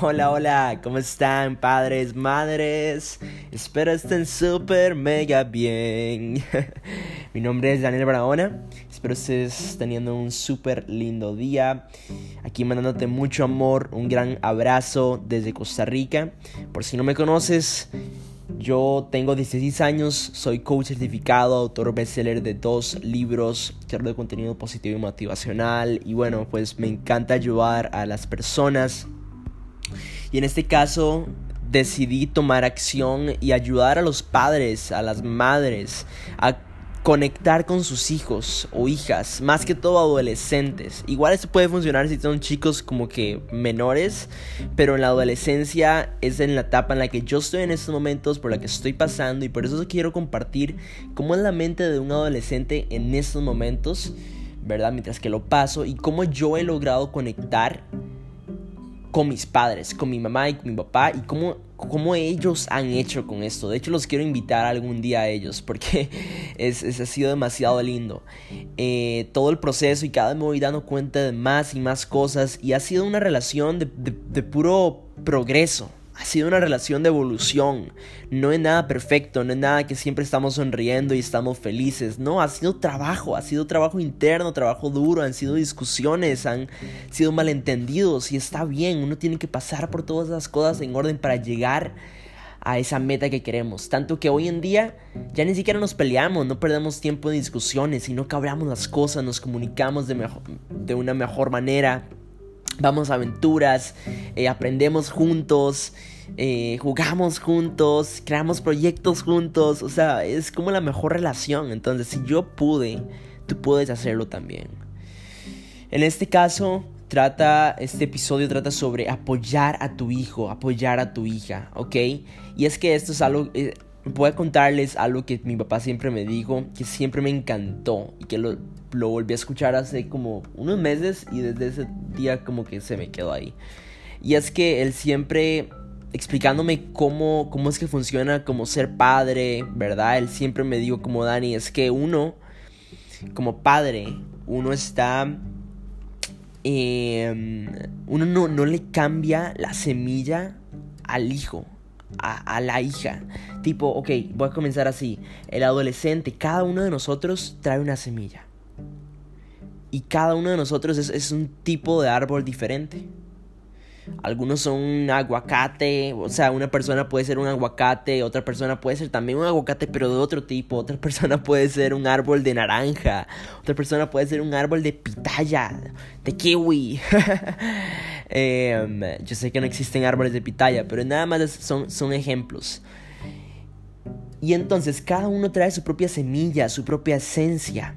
Hola, hola, ¿cómo están padres, madres? Espero estén súper mega bien. Mi nombre es Daniel Barahona, espero estés teniendo un súper lindo día. Aquí mandándote mucho amor, un gran abrazo desde Costa Rica. Por si no me conoces, yo tengo 16 años, soy coach certificado, autor bestseller de dos libros, creador de contenido positivo y motivacional. Y bueno, pues me encanta ayudar a las personas y en este caso decidí tomar acción y ayudar a los padres, a las madres, a conectar con sus hijos o hijas, más que todo adolescentes. Igual esto puede funcionar si son chicos como que menores, pero en la adolescencia es en la etapa en la que yo estoy en estos momentos, por la que estoy pasando y por eso quiero compartir cómo es la mente de un adolescente en estos momentos, ¿verdad? Mientras que lo paso y cómo yo he logrado conectar con mis padres, con mi mamá y con mi papá y cómo, cómo ellos han hecho con esto. De hecho, los quiero invitar algún día a ellos porque es, ha sido demasiado lindo. Eh, todo el proceso y cada vez me voy dando cuenta de más y más cosas y ha sido una relación de puro progreso ha sido una relación de evolución. No es nada perfecto, no es nada que siempre estamos sonriendo y estamos felices. No, ha sido trabajo, ha sido trabajo interno, trabajo duro, han sido discusiones, han sido malentendidos y está bien. Uno tiene que pasar por todas esas cosas en orden para llegar a esa meta que queremos. Tanto que hoy en día ya ni siquiera nos peleamos, no perdemos tiempo en discusiones, sino que hablamos las cosas, nos comunicamos de, de una mejor manera vamos a aventuras, eh, aprendemos juntos, eh, jugamos juntos, creamos proyectos juntos, o sea, es como la mejor relación. Entonces, si yo pude, tú puedes hacerlo también. En este caso, trata, este episodio trata sobre apoyar a tu hijo, apoyar a tu hija, ¿ok? Y es que esto es algo, eh, voy a contarles algo que mi papá siempre me dijo, que siempre me encantó y que lo, lo volví a escuchar hace como unos meses y desde ese día como que se me quedó ahí. Y es que él siempre explicándome cómo, cómo es que funciona como ser padre, ¿verdad? Él siempre me dijo como Dani, es que uno, como padre, uno está... Em, uno no, no le cambia la semilla al hijo a, la hija. Tipo, ok, voy a comenzar así. El adolescente, cada uno de nosotros trae una semilla. Y cada uno de nosotros es, es un tipo de árbol diferente. Algunos son un aguacate, o sea, una persona puede ser un aguacate, otra persona puede ser también un aguacate, pero de otro tipo, otra persona puede ser un árbol de naranja, otra persona puede ser un árbol de pitaya, de kiwi. Em, yo sé que no existen árboles de pitaya, pero nada más son, son ejemplos. Y entonces cada uno trae su propia semilla, su propia esencia.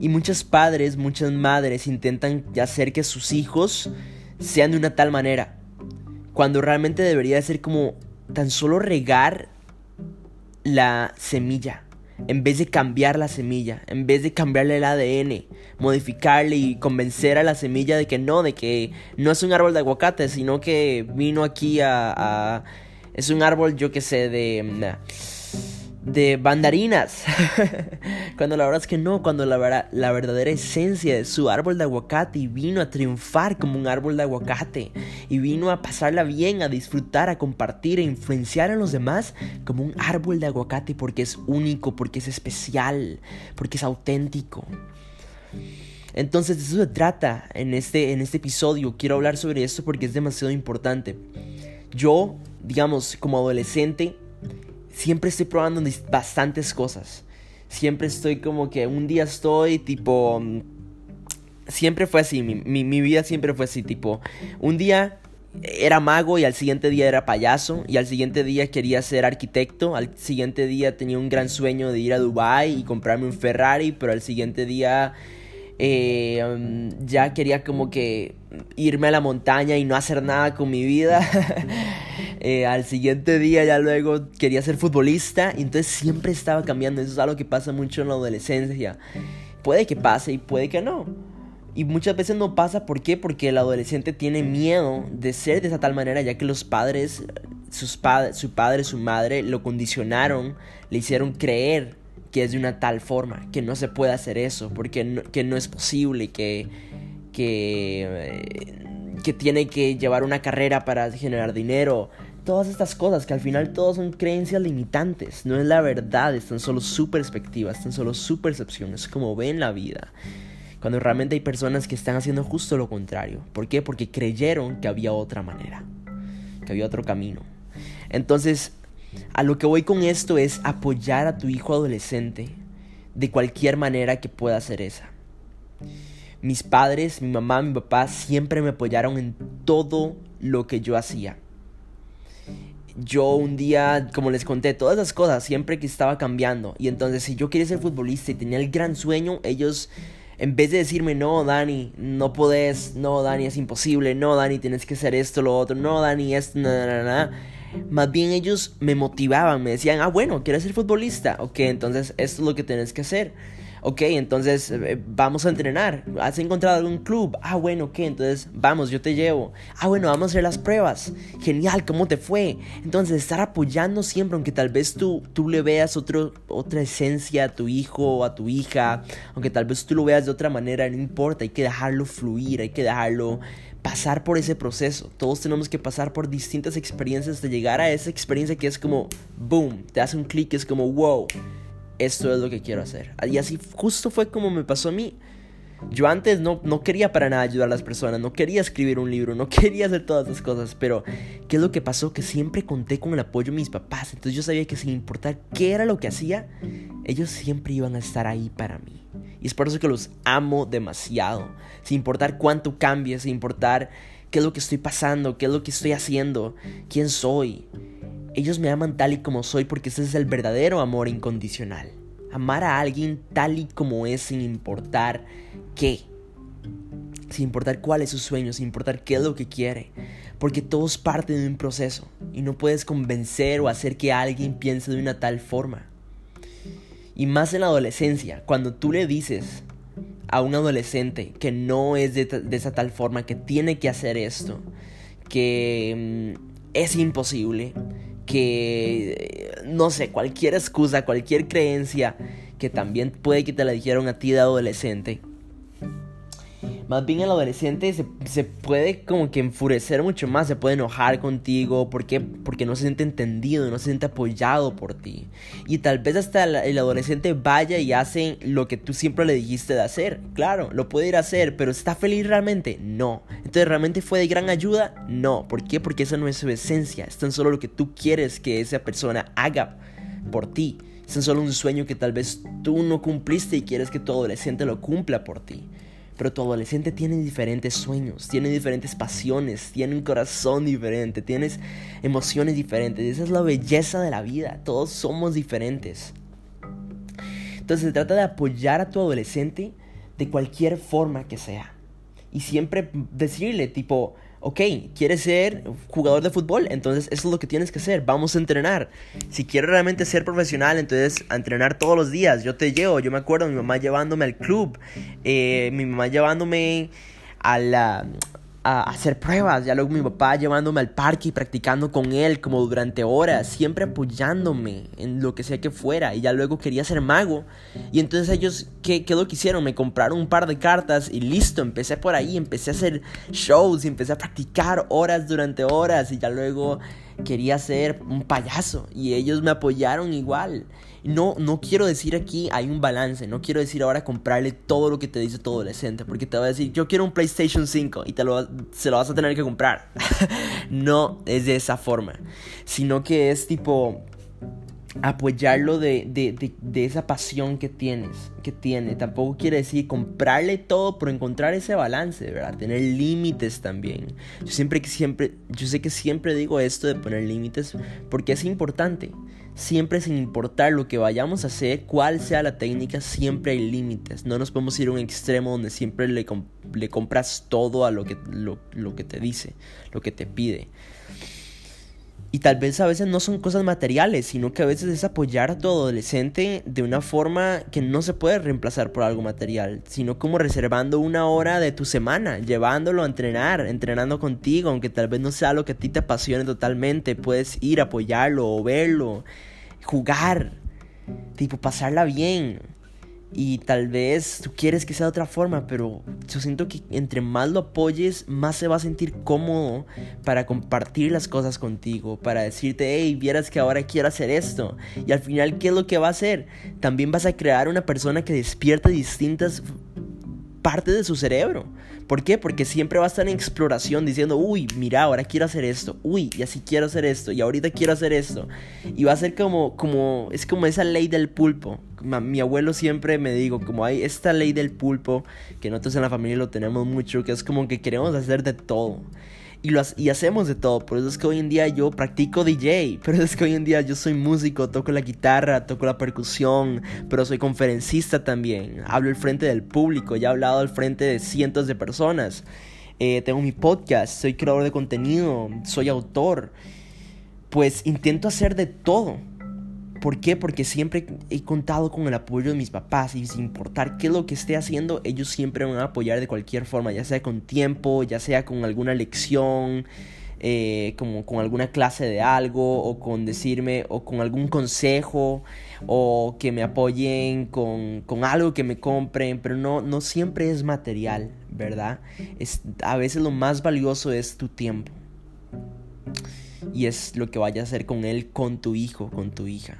Y muchos padres, muchas madres intentan hacer que sus hijos sean de una tal manera. Cuando realmente debería ser como tan solo regar la semilla. En vez de cambiar la semilla, en vez de cambiarle el ADN, modificarle y convencer a la semilla de que no, de que no es un árbol de aguacate, sino que vino aquí a... es un árbol, yo que sé, de... Mm, de bandarinas. cuando la verdad es que no, cuando la, la verdadera esencia de su árbol de aguacate vino a triunfar como un árbol de aguacate y vino a pasarla bien, a disfrutar, a compartir, e influenciar a los demás como un árbol de aguacate porque es único, porque es especial, porque es auténtico. Entonces de eso se trata en este, en este episodio. Quiero hablar sobre esto porque es demasiado importante. Yo, digamos, como adolescente, siempre estoy probando bastantes cosas. Siempre estoy como que un día estoy tipo... Mm, siempre fue así, mi, mi, vida siempre fue así, tipo... Un día era mago y al siguiente día era payaso y al siguiente día quería ser arquitecto, al siguiente día tenía un gran sueño de ir a Dubai y comprarme un Ferrari, pero al siguiente día eh, um, ya quería como que irme a la montaña y no hacer nada con mi vida. Eh, al siguiente día ya luego quería ser futbolista y entonces siempre estaba cambiando. Eso es algo que pasa mucho en la adolescencia. Puede que pase y puede que no. Y muchas veces no pasa, ¿por qué? Porque el adolescente tiene miedo de ser de esa tal manera, ya que los padres, sus padres, su padre, su madre, lo condicionaron, le hicieron creer que es de una tal forma, que no se puede hacer eso, porque no, que no es posible, que, que, que tiene que llevar una carrera para generar dinero. Todas estas cosas que al final todos son creencias limitantes. No es la verdad, están solo su perspectiva, están solo su percepción, es como ven la vida. Cuando realmente hay personas que están haciendo justo lo contrario. ¿Por qué? Porque creyeron que había otra manera, que había otro camino. Entonces, a lo que voy con esto es apoyar a tu hijo adolescente de cualquier manera que pueda hacer esa. Mis padres, mi mamá, mi papá siempre me apoyaron en todo lo que yo hacía. Yo un día, como les conté, todas esas cosas siempre que estaba cambiando. Y entonces si yo quería ser futbolista y tenía el gran sueño, ellos en vez de decirme, no, Dani, no podés, no, Dani, es imposible, no, Dani, tienes que hacer esto, lo otro, no, Dani, esto, nada, nada, más bien ellos me motivaban, me decían, ah, bueno, ¿quieres ser futbolista? Ok, entonces esto es lo que tienes que hacer. Ok, entonces eh, vamos a entrenar. ¿Has encontrado algún club? Ah, bueno, ok, entonces vamos, yo te llevo. Ah, bueno, vamos a hacer las pruebas. Genial, ¿cómo te fue? Entonces, estar apoyando siempre, aunque tal vez tú, tú le veas otra esencia a tu hijo o a tu hija, aunque tal vez tú lo veas de otra manera, no importa, hay que dejarlo fluir, hay que dejarlo pasar por ese proceso. Todos tenemos que pasar por distintas experiencias de llegar a esa experiencia que es como, boom, te hace un clic, es como, wow esto es lo que quiero hacer. Y así justo fue como me pasó a mí. Yo antes no, no quería para nada ayudar a las personas, no quería escribir un libro, no quería hacer todas esas cosas, pero ¿qué es lo que pasó? Que siempre conté con el apoyo de mis papás, entonces yo sabía que sin importar qué era lo que hacía, ellos siempre iban a estar ahí para mí. Y es por eso que los amo demasiado, sin importar cuánto cambie, sin importar qué es lo que estoy pasando, qué es lo que estoy haciendo, quién soy. Ellos me aman tal y como soy porque ese es el verdadero amor incondicional. Amar a alguien tal y como es sin importar qué. Sin importar cuál es su sueño, sin importar qué es lo que quiere. Porque todos parten de un proceso y no puedes convencer o hacer que alguien piense de una tal forma. Y más en la adolescencia, cuando tú le dices a un adolescente que no es de, esa tal forma, que tiene que hacer esto, que mm, es imposible, que, no sé, cualquier excusa, cualquier creencia que también puede que te la dijeron a ti de adolescente, más bien el adolescente se, puede como que enfurecer mucho más, se puede enojar contigo. ¿Por Porque no se siente entendido, no se siente apoyado por ti. Y tal vez hasta el adolescente vaya y hace lo que tú siempre le dijiste de hacer. Claro, lo puede ir a hacer, pero ¿está feliz realmente? No. Entonces, ¿realmente fue de gran ayuda? No. ¿Por qué? Porque esa no es su esencia. Es tan solo lo que tú quieres que esa persona haga por ti. Es tan solo un sueño que tal vez tú no cumpliste y quieres que tu adolescente lo cumpla por ti. Pero tu adolescente tiene diferentes sueños, tiene diferentes pasiones, tiene un corazón diferente, tienes emociones diferentes. Esa es la belleza de la vida. Todos somos diferentes. Entonces se trata de apoyar a tu adolescente de cualquier forma que sea. Y siempre decirle tipo, ok, ¿quieres ser jugador de fútbol? Entonces eso es lo que tienes que hacer, vamos a entrenar. Si quieres realmente ser profesional, entonces entrenar todos los días. Yo te llevo, yo me acuerdo mi mamá llevándome al club, eh, mi mamá llevándome a la, a hacer pruebas, ya luego mi papá llevándome al parque y practicando con él como durante horas, siempre apoyándome en lo que sea que fuera, y ya luego quería ser mago, y entonces ellos, ¿qué, lo que hicieron? Me compraron un par de cartas y listo, empecé por ahí, empecé a hacer shows, y empecé a practicar horas durante horas, y ya luego quería ser un payaso, y ellos me apoyaron igual. No, no quiero decir aquí hay un balance, no quiero decir ahora comprarle todo lo que te dice tu adolescente, porque te va a decir, yo quiero un PlayStation 5 y te lo, se lo vas a tener que comprar. no es de esa forma, sino que es tipo apoyarlo de, de, de, esa pasión que tienes, que tiene. Tampoco quiere decir comprarle todo, pero encontrar ese balance, ¿verdad? Tener límites también. Yo siempre que siempre, yo sé que siempre digo esto de poner límites porque es importante. Siempre sin importar lo que vayamos a hacer, cuál sea la técnica, siempre hay límites. No nos podemos ir a un extremo donde siempre le, le compras todo a lo que, lo que te dice, lo que te pide. Y tal vez a veces no son cosas materiales, sino que a veces es apoyar a tu adolescente de una forma que no se puede reemplazar por algo material, sino como reservando una hora de tu semana, llevándolo a entrenar, entrenando contigo, aunque tal vez no sea lo que a ti te apasione totalmente, puedes ir a apoyarlo o verlo, jugar, tipo pasarla bien. Y tal vez tú quieres que sea de otra forma, pero yo siento que entre más lo apoyes, más se va a sentir cómodo para compartir las cosas contigo, para decirte, hey, vieras que ahora quiero hacer esto. Y al final, ¿qué es lo que va a hacer? También vas a crear una persona que despierte distintas partes de su cerebro. ¿Por qué? Porque siempre va a estar en exploración diciendo, uy, mira, ahora quiero hacer esto, uy, y así quiero hacer esto, y ahorita quiero hacer esto. Y va a ser como, como, es como esa ley del pulpo. Mi abuelo siempre me dijo, como hay esta ley del pulpo, que nosotros en la familia lo tenemos mucho, que es como que queremos hacer de todo y, lo, y hacemos de todo. Por eso es que hoy en día yo practico DJ. Pero es que hoy en día yo soy músico, toco la guitarra, toco la percusión, pero soy conferencista también. Hablo al frente del público, ya he hablado al frente de cientos de personas. Eh, tengo mi podcast, soy creador de contenido, soy autor. Pues intento hacer de todo ¿Por qué? Porque siempre he contado con el apoyo de mis papás y sin importar qué es lo que esté haciendo, ellos siempre me van a apoyar de cualquier forma, ya sea con tiempo, ya sea con alguna lección, eh, como con alguna clase de algo, o con decirme, o con algún consejo, o que me apoyen con, con algo que me compren, pero no, no siempre es material, ¿verdad? Es, a veces lo más valioso es tu tiempo y es lo que vaya a hacer con él, con tu hijo, con tu hija.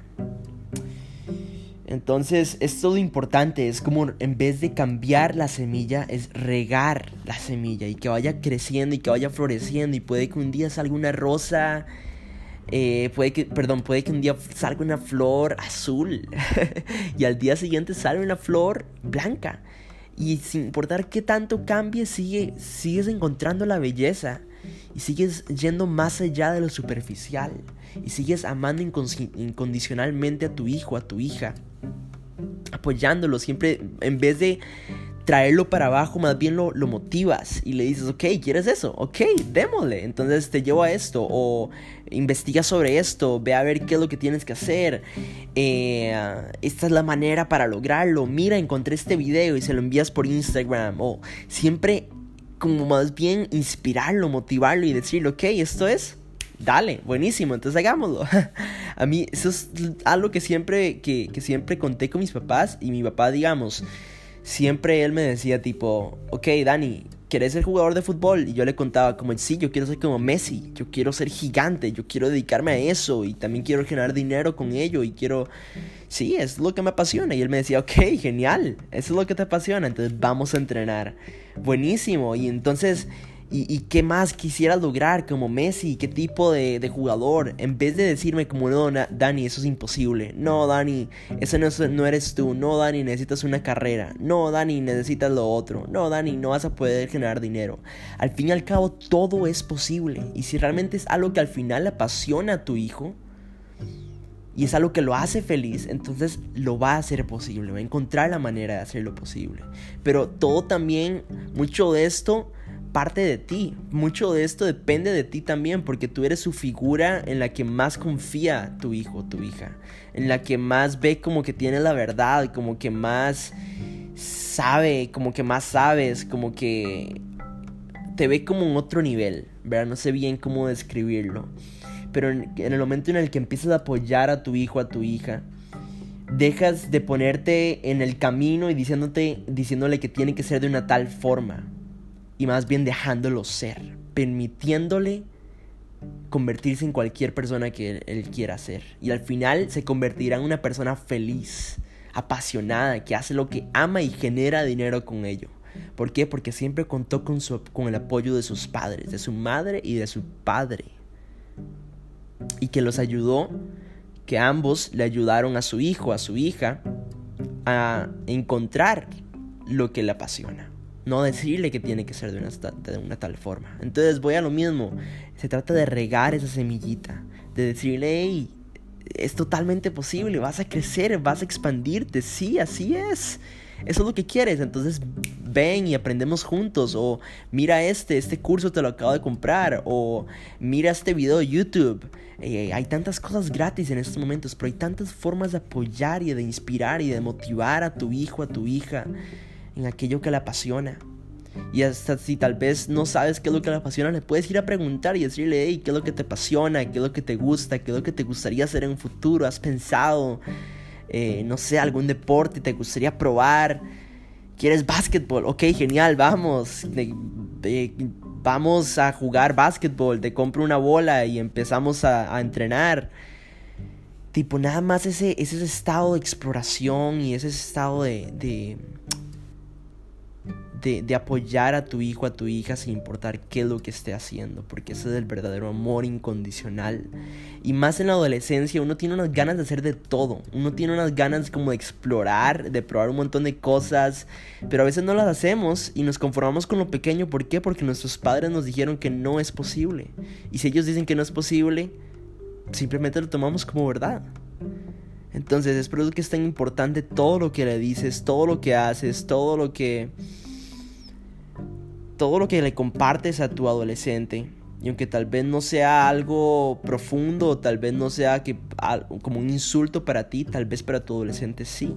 Entonces, esto es lo importante, es como en vez de cambiar la semilla, es regar la semilla y que vaya creciendo y que vaya floreciendo y puede que un día salga una rosa, eh, puede que, perdón, puede que un día salga una flor azul y al día siguiente sale una flor blanca. Y sin importar qué tanto cambie, sigue, sigues encontrando la belleza y sigues yendo más allá de lo superficial y sigues amando incondicionalmente a tu hijo, a tu hija, apoyándolo siempre en vez de traerlo para abajo, más bien lo, motivas y le dices, ok, ¿quieres eso? Ok, démosle. Entonces te llevo a esto o investiga sobre esto, ve a ver qué es lo que tienes que hacer. Eh, esta es la manera para lograrlo. Mira, encontré este video y se lo envías por Instagram. O siempre como más bien inspirarlo, motivarlo y decirle, ok, esto es, dale, buenísimo, entonces hagámoslo. a mí eso es algo que siempre, que, que siempre conté con mis papás y mi papá, digamos, siempre él me decía tipo, ok, Dani, ¿quieres ser jugador de fútbol? Y yo le contaba como, sí, yo quiero ser como Messi, yo quiero ser gigante, yo quiero dedicarme a eso y también quiero generar dinero con ello y quiero, sí, es lo que me apasiona. Y él me decía, ok, genial, eso es lo que te apasiona, entonces vamos a entrenar. Buenísimo. Y entonces y, qué más quisiera lograr como Messi, qué tipo de, jugador, en vez de decirme como no, Dani, eso es imposible, no, Dani, eso no, no eres tú, no, Dani, necesitas una carrera, no, Dani, necesitas lo otro, no, Dani, no vas a poder generar dinero. Al fin y al cabo, todo es posible, y si realmente es algo que al final apasiona a tu hijo, y es algo que lo hace feliz, entonces lo va a hacer posible, va a encontrar la manera de hacerlo posible. Pero todo también, mucho de esto parte de ti. Mucho de esto depende de ti también, porque tú eres su figura en la que más confía tu hijo tu hija, en la que más ve como que tiene la verdad, como que más sabe, como que más sabes, como que te ve como en otro nivel, ¿verdad? No sé bien cómo describirlo. Pero en, el momento en el que empiezas a apoyar a tu hijo, a tu hija, dejas de ponerte en el camino y diciéndote, diciéndole que tiene que ser de una tal forma y más bien dejándolo ser, permitiéndole convertirse en cualquier persona que él, quiera ser. Y al final se convertirá en una persona feliz, apasionada, que hace lo que ama y genera dinero con ello. ¿Por qué? Porque siempre contó con, su, con el apoyo de sus padres, de su madre y de su padre. Y que los ayudó, que ambos le ayudaron a su hijo, a su hija, a encontrar lo que le apasiona. No decirle que tiene que ser de una, tal forma. Entonces voy a lo mismo. Se trata de regar esa semillita. De decirle, hey, es totalmente posible. Vas a crecer, vas a expandirte. Sí, así es. Eso es lo que quieres. Entonces ven y aprendemos juntos. O mira este, este curso te lo acabo de comprar. O mira este video de YouTube. Eh, hay tantas cosas gratis en estos momentos, pero hay tantas formas de apoyar y de inspirar y de motivar a tu hijo, a tu hija en aquello que le apasiona. Y hasta si tal vez no sabes qué es lo que le apasiona, le puedes ir a preguntar y decirle, hey, ¿qué es lo que te apasiona? ¿Qué es lo que te gusta? ¿Qué es lo que te gustaría hacer en un futuro? ¿Has pensado? eh, no sé, algún deporte te gustaría probar. ¿Quieres básquetbol? Ok, genial, vamos. vamos a jugar básquetbol. Te compro una bola y empezamos a, entrenar. Tipo, nada más ese, ese estado de exploración y ese estado de de, apoyar a tu hijo, a tu hija, sin importar qué es lo que esté haciendo, porque ese es el verdadero amor incondicional. Y más en la adolescencia, uno tiene unas ganas de hacer de todo, uno tiene unas ganas como de explorar, de probar un montón de cosas, pero a veces no las hacemos y nos conformamos con lo pequeño. ¿Por qué? Porque nuestros padres nos dijeron que no es posible. Y si ellos dicen que no es posible, simplemente lo tomamos como verdad. Entonces es por eso que es tan importante todo lo que le dices, todo lo que haces, todo lo que todo lo que le compartes a tu adolescente, y aunque tal vez no sea algo profundo, tal vez no sea que, como un insulto para ti, tal vez para tu adolescente sí.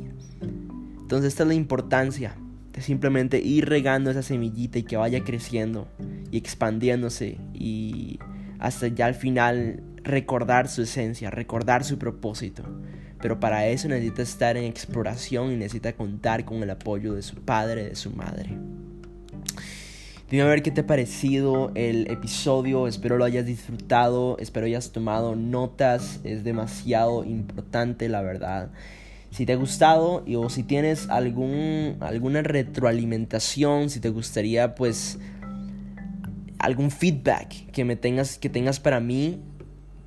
Entonces esta es la importancia de simplemente ir regando esa semillita y que vaya creciendo y expandiéndose y hasta ya al final recordar su esencia, recordar su propósito. Pero para eso necesita estar en exploración y necesita contar con el apoyo de su padre, de su madre. Dime a ver qué te ha parecido el episodio, espero lo hayas disfrutado, espero hayas tomado notas, es demasiado importante la verdad. Si te ha gustado o si tienes algún, alguna retroalimentación, si te gustaría pues algún feedback que me tengas, que tengas para mí,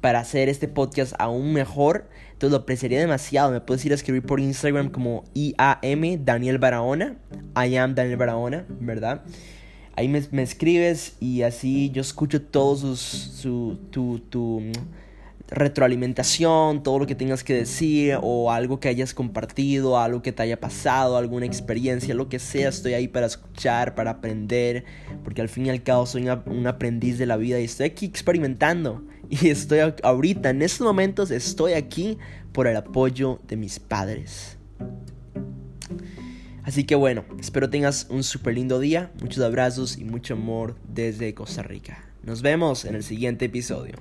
para hacer este podcast aún mejor, entonces lo apreciaría demasiado. Me puedes ir a escribir por Instagram como IAM Daniel Barahona, I am Daniel Barahona, ¿verdad? Ahí me, escribes y así yo escucho todo su, tu, tu mm, retroalimentación, todo lo que tengas que decir o algo que hayas compartido, algo que te haya pasado, alguna experiencia, lo que sea, estoy ahí para escuchar, para aprender, porque al fin y al cabo soy un aprendiz de la vida y estoy aquí experimentando y estoy ahorita, en estos momentos estoy aquí por el apoyo de mis padres. Así que bueno, espero tengas un súper lindo día, muchos abrazos y mucho amor desde Costa Rica. Nos vemos en el siguiente episodio.